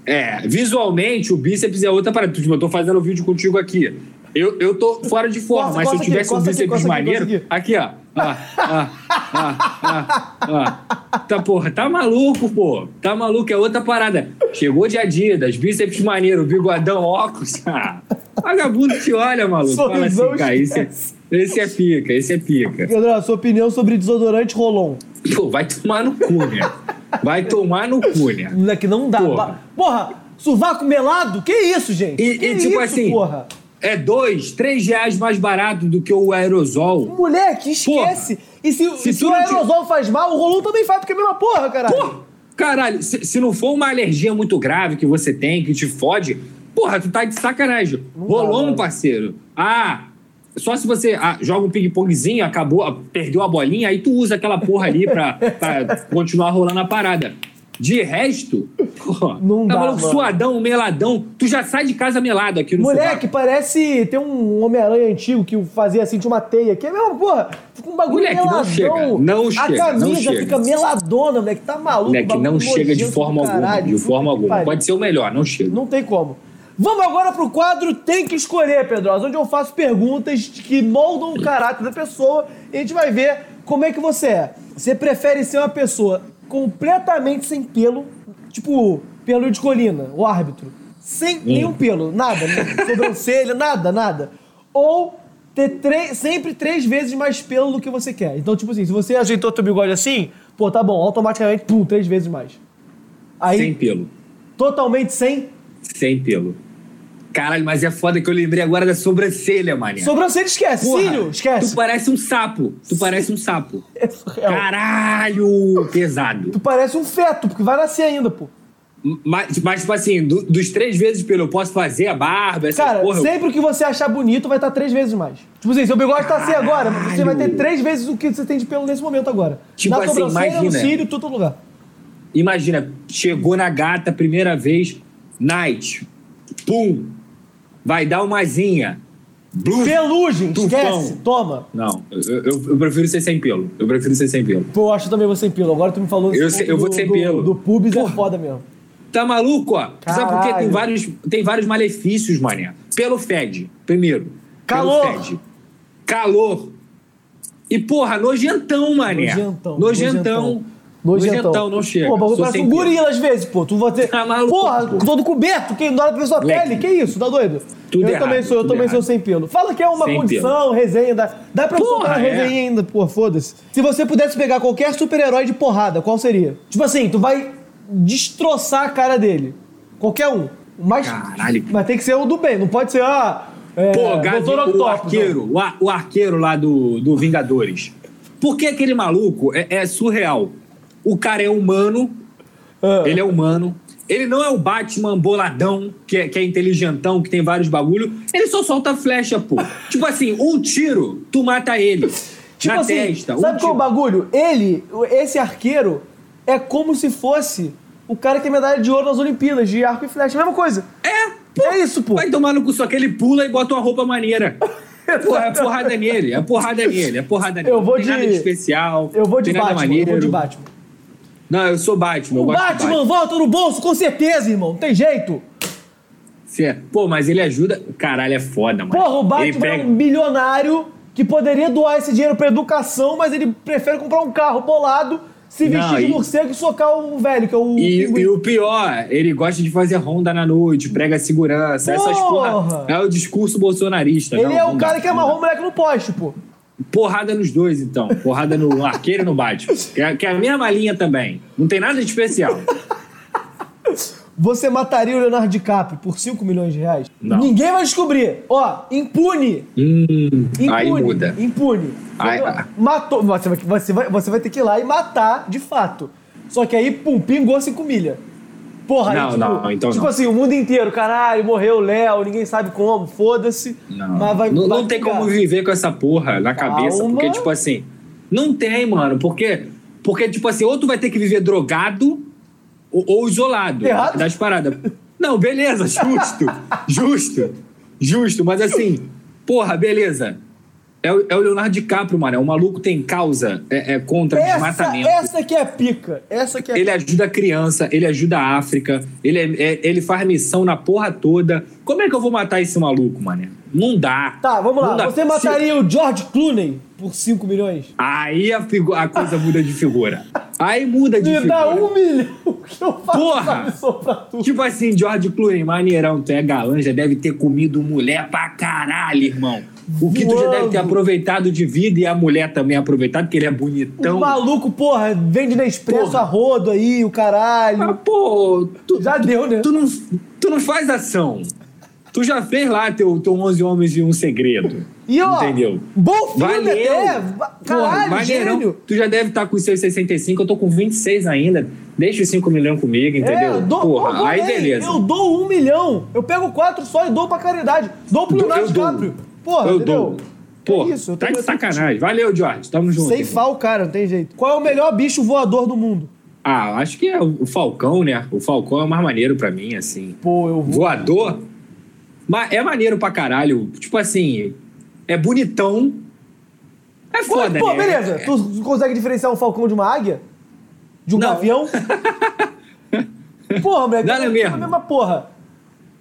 É, visualmente o bíceps é outra parada. Tipo, eu tô fazendo o vídeo contigo aqui. Eu, eu tô fora de forma, costa, mas se eu tivesse aqui, um bíceps aqui, maneiro. Aqui, aqui, ó. Ah, ah, ah, ah, Tá, porra, tá maluco, pô. Tá maluco, é outra parada. Chegou de Adidas, bíceps maneiro, bigodão, óculos. vagabundo te olha, maluco. Fala assim, cara, esse é, esse é pica, esse é pica. Pedro, sua opinião sobre desodorante Rolon? Pô, vai tomar no cu, né? Vai tomar no cu, né? Moleque, não dá. Porra, porra sovaco melado? Que isso, gente? E, que e tipo isso, assim, porra? É dois, três reais mais barato do que o aerosol. Moleque, esquece. Porra, e se, se, se o aerosol te... faz mal, o Rolon também faz, porque é a mesma porra, caralho. Porra, caralho, se, se, não for uma alergia muito grave que você tem, que te fode, porra, tu tá de sacanagem. Não dá, parceiro. Ah, só se você ah, joga um ping-pongzinho, acabou, perdeu a bolinha, aí tu usa aquela porra ali pra, pra continuar rolando a parada. De resto, pô, não tá dá, maluco, suadão, meladão. Tu já sai de casa melado aqui no Moleque, parece. Tem um Homem-Aranha antigo que fazia assim, tinha uma teia. Que é mesmo, porra, fica um bagulho moleque, meladão. Não chega, não chega. A camisa não chega. fica meladona, moleque. Tá maluco. Moleque, não chega de forma alguma. De forma alguma. Pode ser o melhor, não chega. Não tem como. Vamos agora pro quadro Tem que Escolher, Pedrosa, onde eu faço perguntas que moldam o caráter da pessoa e a gente vai ver como é que você é. Você prefere ser uma pessoa completamente sem pelo, tipo pelo de colina, o árbitro, sem hum. nenhum pelo, nada, sobrancelha, nada, nada. Ou ter sempre três vezes mais pelo do que você quer. Então, tipo assim, se você ajeitou teu bigode assim, pô, tá bom, automaticamente, pum, três vezes mais. Aí, sem pelo. Totalmente sem? Sem pelo. Caralho, mas é foda que eu lembrei agora da sobrancelha, mané. Sobrancelha esquece. Porra, Cílio, esquece. Tu parece um sapo. Tu parece um sapo. É surreal. Caralho, pesado. Tu parece um feto, porque vai nascer ainda, pô. Mas, mas tipo assim, do- dos três vezes pelo eu posso fazer a barba, essa Cara, porra. eu- sempre que você achar bonito, vai estar três vezes mais. Tipo assim, seu bigode tá assim agora, você vai ter três vezes o que você tem de pelo nesse momento agora. Tipo Na assim, sobrancelha, no imagina. cílio, todo lugar. Imagina, chegou na gata primeira vez, night. Pum. Vai dar uma zinha. Pelugem, Tufão. esquece, toma. Não, eu, eu- eu prefiro ser sem pelo. Eu prefiro ser sem pelo. Pô, eu acho também você sem pelo. Agora tu me falou Eu sei- eu vou do, sem do, pelo. Do pubis é Porra. foda mesmo. Tá maluco, ó? Sabe por quê? Tem Caralho. vários, tem vários malefícios, mané. Pelo fede, primeiro. Calor. Pelo fede. Calor. E, porra, nojentão, mané. Nojentão, Nojentão. Nojentão, não chega. Pô, o bagulho Sou parece um pelo. gorila às vezes, pô. Tu vai ter. Tá maluco, Porra, pô. todo coberto, quem dá pra sua Moleque. pele. Que isso, tá doido? Tudo eu errado, também sou, eu também sou errado. sem pelo. Fala que é uma Sem condição, resenha. Dá, dá pra Porra, soltar uma é. resenha ainda, pô, foda-se. Se você pudesse pegar qualquer super-herói de porrada, qual seria? Tipo assim, tu vai destroçar a cara dele. Qualquer um. Mas, Caralho. mas tem que ser o do bem, não pode ser, ah. É, Pô, Gavi, o Octopus, arqueiro, o, o arqueiro lá do, do Vingadores. Por que aquele maluco é, é surreal? O cara é humano. Ah. ele é humano. Ele não é o Batman boladão, que é, que é inteligentão, que tem vários bagulho. Ele só solta flecha, pô. tipo assim, um tiro, tu mata ele. Tipo na assim, testa. um sabe qual é o bagulho? Ele, esse arqueiro, é como se fosse o cara que tem medalha de ouro nas Olimpíadas, de arco e flecha. Mesma coisa. É, pô. É isso, pô. Vai tomar no cu, só que ele pula e bota uma roupa maneira. Pô, é porrada nele, é porrada nele, é porrada nele. Eu vou Não tem de- nada de especial. Eu vou de Batman, eu vou de Batman. Não, eu sou Batman. O de Batman volta no bolso, com certeza, irmão. Não tem jeito. É- Pô, mas ele ajuda. Caralho, é foda, mano. Porra, o Batman pega- é um bilionário que poderia doar esse dinheiro pra educação, mas ele prefere comprar um carro bolado, se Não, vestir de e- morcego e socar o velho, que é o E, e o pior, ele gosta de fazer ronda na noite, prega segurança. Essas Porra! porra. É o discurso bolsonarista. Ele não, é o não cara dá, que não amarrou o dá. moleque no poste, pô. Porrada nos dois, então. Porrada no arqueiro e no Batman. Que é, que é a mesma linha também. Não tem nada de especial. Você mataria o Leonardo DiCaprio por 5 milhões de reais? Não. Ninguém vai descobrir. Ó, impune. Hum, Impune. aí muda. Impune. Aí-? Matou. Você vai, você, vai, você vai ter que ir lá e matar de fato. Só que aí, pum, pingou 5 milha. Porra, aí, Não, tipo, não, então tipo não. assim, o mundo inteiro, caralho, morreu o Léo, ninguém sabe como, foda-se. Não, Mas vai, não, vai não tem como viver com essa porra na cabeça. Calma. Porque, tipo assim, não tem, mano. Porque, porque, tipo assim, ou tu vai ter que viver drogado ou, ou isolado Errado. das paradas. Não, beleza, justo. justo. Justo, mas assim, porra, beleza. É o, é o Leonardo DiCaprio, mano. O maluco tem causa é, é contra Essa, desmatamento. essa que é a pica. Essa que é Ele ajuda a criança, ele ajuda a África, ele, é- é- ele faz missão na porra toda. Como é que eu vou matar esse maluco, mané? Não dá. Tá, vamos lá. Você Se- mataria o George Clooney por 5 milhões? Aí a, figu- a coisa muda de figura. Aí muda de Me figura. dá um milhão que eu faço Porra! pra tudo. Tipo assim, George Clooney, maneirão, tu é galã, já deve ter comido mulher pra caralho, irmão. O que tu já deve ter Voando. aproveitado de vida e a mulher também aproveitado, porque ele é bonitão. O maluco, porra, vende na Expresso a rodo aí, o caralho. Mas, pô, tu, Já deu, né? tu, não, tu não faz ação. Tu já fez lá teu, teu 11 Homens e um Segredo. E ó, Entendeu? bom filme Valeu! até. Porra, Caralho, maneirão. gênio. Tu já deve estar com os seus 65, eu tô com 26 ainda. Deixa os 5 milhões comigo, entendeu? É, eu dou, Porra, eu aí beleza. Eu dou um milhão. Eu pego quatro só e dou pra caridade. Dou pro Leonardo. DiCaprio. Porra, eu entendeu? dou. Porra, é isso, eu tá de sacanagem. Valeu, George. Tamo junto. Sem fal, cara, não tem jeito. Qual é o melhor bicho voador do mundo? Ah, acho que é o o Falcão, né? O Falcão é o mais maneiro pra mim, assim. Pô, eu vou. Voador. Mas é maneiro pra caralho. Tipo assim, é bonitão. É foda, pô, né? beleza. É- Tu consegue diferenciar um falcão de uma águia? De um Não. gavião? porra, moleque. Não é é mesmo? a mesma porra.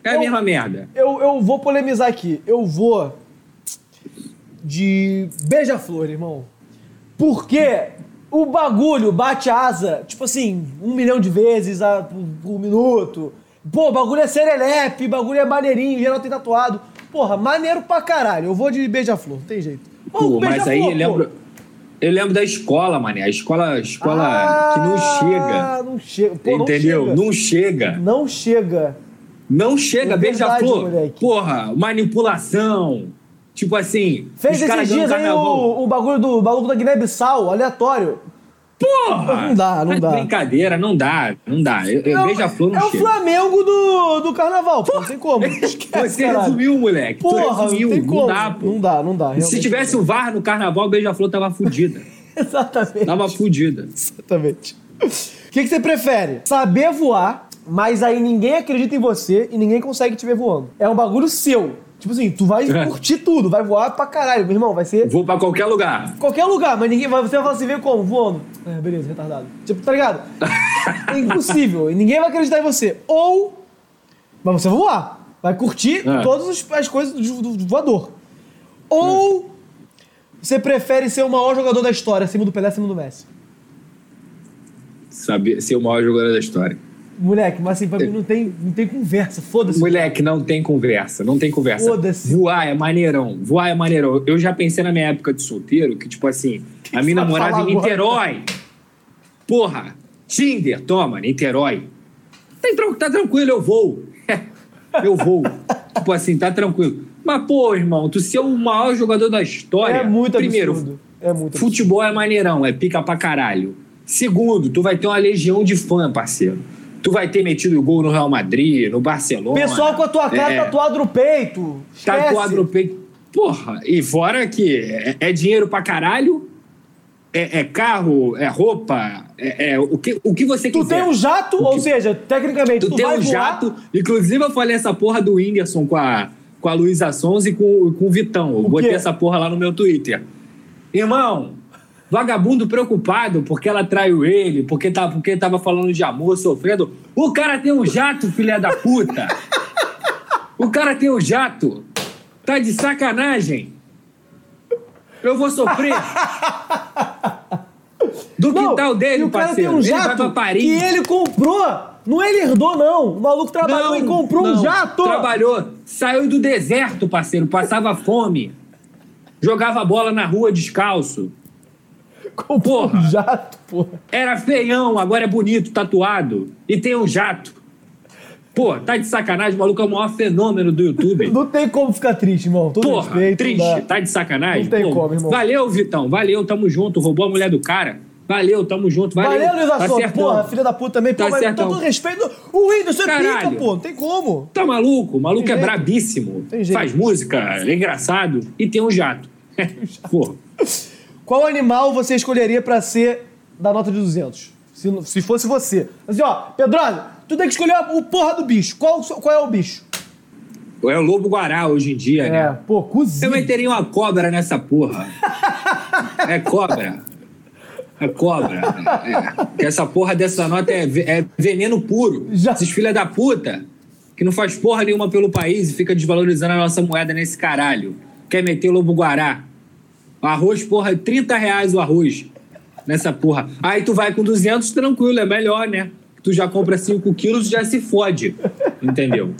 É a eu- mesma merda. Eu, eu vou polemizar aqui. Eu vou de beija-flor, irmão. Porque o bagulho bate asa, tipo assim, um milhão de vezes a, por, por minuto. Pô, bagulho é serelepe, bagulho é maneirinho, geral tem tatuado. Porra, maneiro pra caralho. Eu vou de beija-flor, não tem jeito. Pô, mas aí eu lembro. Eu lembro da escola, mané. A escola, escola que não chega. Ah, não chega. Pô, entendeu? Não chega. Não chega. Não chega. É beija-flor. Porra, manipulação. Tipo assim. Fez esses dias aí o, o bagulho do maluco da Guiné-Bissau, aleatório. Porra! Não dá, não dá. Brincadeira, não dá, não dá. Eu, É beija-flor não É o chega. Flamengo do, do carnaval, pô. Não tem como. Esquece, Você caralho. resumiu, moleque. Porra, resumiu. não tem como. dá, pô. Não dá, não dá. Se tivesse não o VAR no carnaval, o beija-flor tava fudida. Exatamente. Tava fudida. Exatamente. O que, que você prefere? Saber voar, mas aí ninguém acredita em você e ninguém consegue te ver voando. É um bagulho seu. Tipo assim, tu vai É. curtir tudo, vai voar pra caralho, meu irmão. Vai ser Vou pra qualquer lugar. qualquer lugar, mas ninguém vai. Você vai falar assim, vê como? Voando. É, beleza, retardado. Tipo, tá ligado? É impossível. E ninguém vai acreditar em você. Ou. Mas você vai voar. Vai curtir É. todas as- as coisas do, do- do voador. Ou. Você prefere ser o maior jogador da história, acima do Pelé, acima do Messi? Saber ser o maior jogador da história. Moleque, mas assim, pra mim não tem, não tem conversa. Foda-se. Moleque, não tem conversa, não tem conversa. Foda-se. Voar é maneirão, voar é maneirão. Eu já pensei na minha época de solteiro que, tipo assim, a minha falar em agora? Niterói. Porra, Tinder, toma, Niterói. Tá, tá tranquilo, eu vou. eu vou. tipo assim, tá tranquilo. Mas, pô, irmão, tu ser o maior jogador da história. É muito primeiro, absurdo. É muito absurdo. Futebol é maneirão, é pica pra caralho. Segundo, tu vai ter uma legião de fã, parceiro. Tu vai ter metido gol no Real Madrid, no Barcelona. Pessoal com a tua cara É, tatuado no peito. Esquece. Tatuado no peito. Porra, e fora que é, é dinheiro pra caralho, é, é carro, é roupa, é, é o, que, o que você Tu quiser. tem um jato, ou seja, tecnicamente, Tu tu, tem um voar, jato. Inclusive, eu falei essa porra do Whindersson com a, com a Luísa Sons e com, com o Vitão. Eu botei essa porra lá no meu Twitter. Irmão, vagabundo preocupado porque ela traiu ele, porque, tá, porque tava falando de amor, sofrendo. O cara tem um jato, filha da puta! O cara tem um jato. Tá de sacanagem. Eu vou sofrer. Do Não, quintal dele, e o cara parceiro. tem um ele vai jato pra Paris. que ele comprou. Não ele herdou, não. O maluco trabalhou e comprou um não. jato. Trabalhou. Saiu do deserto, parceiro. Passava fome. Jogava bola na rua descalço. Comprou Porra. um jato, porra. Era feião, agora é bonito, tatuado. E tem um jato. Pô, tá de sacanagem, o maluco é o maior fenômeno do YouTube. Não tem como ficar triste, irmão. Todo Porra, respeito. triste, dá. tá de sacanagem? Não tem Pô, como, irmão. Valeu, Vitão, valeu, tamo junto. Roubou a mulher do cara. Valeu, tamo junto, valeu. Valeu, Luiz tá Assunto. certão. Porra, filha da puta também. Tá Pô, mas todo respeito. O Whindersson é pica, pô. Não tem como. Tá maluco? O maluco Tem é jeito. brabíssimo. Tem jeito. Faz música, é engraçado e tem um jato. Pô, Qual animal você escolheria pra ser da nota de 200? Se, se fosse você. Assim, ó, Pedrosa, tu tem que escolher o porra do bicho. Qual, qual é o bicho? é o lobo guará hoje em dia, É, né? pô, Eu cozinho. meteria uma cobra nessa porra. É cobra. É cobra. É. Essa porra dessa nota é, é veneno puro. Já- Esses filha da puta que não faz porra nenhuma pelo país e fica desvalorizando a nossa moeda nesse caralho. Quer meter o lobo guará. Arroz, porra, 30 reais o arroz nessa porra. Aí tu vai com 200, tranquilo, é melhor, né? Tu já compra 5 quilos já se fode. Entendeu?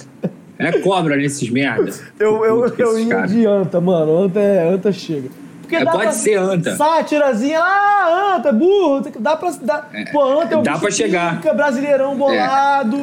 É cobra nesses merda. Eu, eu, eu ia de anta, mano. Anta, é, anta chega. Porque É, dá pode pra- ser anta. Sátirazinha, ah, anta, burro. Dá pra. Dá, pô, anta é um dá pra chegar. brasileirão bolado.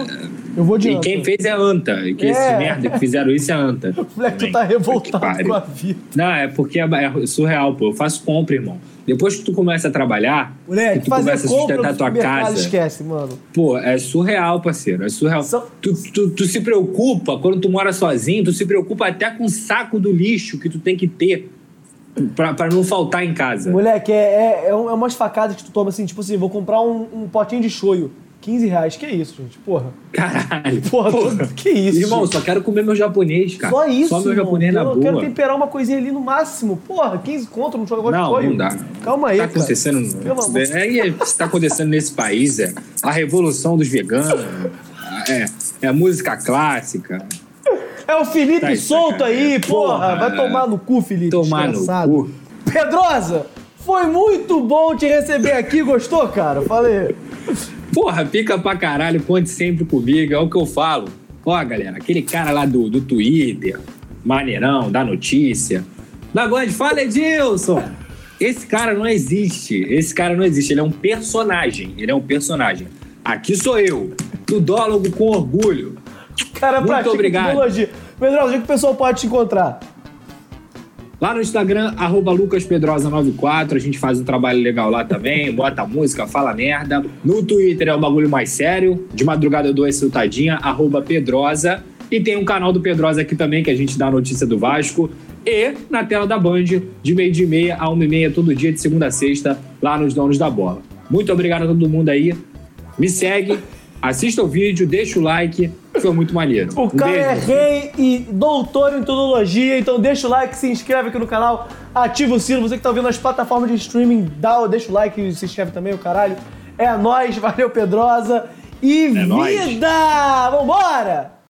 Eu vou de E anta. quem fez é anta. E que É. esses merda que fizeram isso é anta. Moleque, tu tá revoltado com a vida. Não, é porque é é surreal, pô. Eu faço compra, irmão. Depois que tu começa a trabalhar, Moleque, que tu começa a sustentar tua casa, esquece, mano. pô, é surreal, parceiro. É surreal. São- Tu, tu, tu se preocupa, quando tu mora sozinho, tu se preocupa até com o saco do lixo que tu tem que ter pra, pra não faltar em casa. Moleque, é, é, é é umas facadas que tu toma assim, tipo assim, vou comprar um, um potinho de shoyu. 15 reais. Que isso, gente? Porra. Caralho. Porra, que isso, Irmão, gente? só quero comer meu japonês, cara. Só isso, Só meu irmão. japonês na eu boa. quero temperar uma coisinha ali no máximo. Porra, 15 conto num de Não, não dá. Calma aí, tá cara. acontecendo. Pelo amor É, isso tá acontecendo nesse país é a revolução dos veganos, é, é a música clássica. É o Felipe Tá solto aí, porra. Porra, Vai tomar no cu, Felipe. Tomar no cu. Pedrosa, foi muito bom te receber aqui. Gostou, cara? Falei. Porra, pica pra caralho, conte sempre comigo, é o que eu falo. Ó, galera, aquele cara lá do, do Twitter, maneirão, da notícia. Da God, fala Edilson! Esse cara não existe. Esse cara não existe. Ele é um personagem. Ele é um personagem. Aqui sou eu, tudólogo com orgulho. Cara, Muito obrigado. tecnologia. Pedrosa, onde é que o pessoal pode te encontrar? Lá no Instagram, arroba lucaspedrosa94, a gente faz um trabalho legal lá também, bota música, fala merda. No Twitter é o bagulho mais sério, de madrugada eu dou essa soltadinha, arroba Pedrosa. E tem um canal do Pedrosa aqui também, que a gente dá a notícia do Vasco. E na tela da Band, de meio de meia a uma e meia, todo dia, de segunda a sexta, lá nos Donos da Bola. Muito obrigado a todo mundo aí. Me segue, assista o vídeo, deixa o like, foi muito maneiro. O Um cara é beijo. rei e doutor em tecnologia, então deixa o like, se inscreve aqui no canal, ativa o sino. Você que tá ouvindo nas plataformas de streaming, dá, deixa o like e se inscreve também, o caralho. É nóis, valeu Pedrosa. E É nóis. vida! Vambora!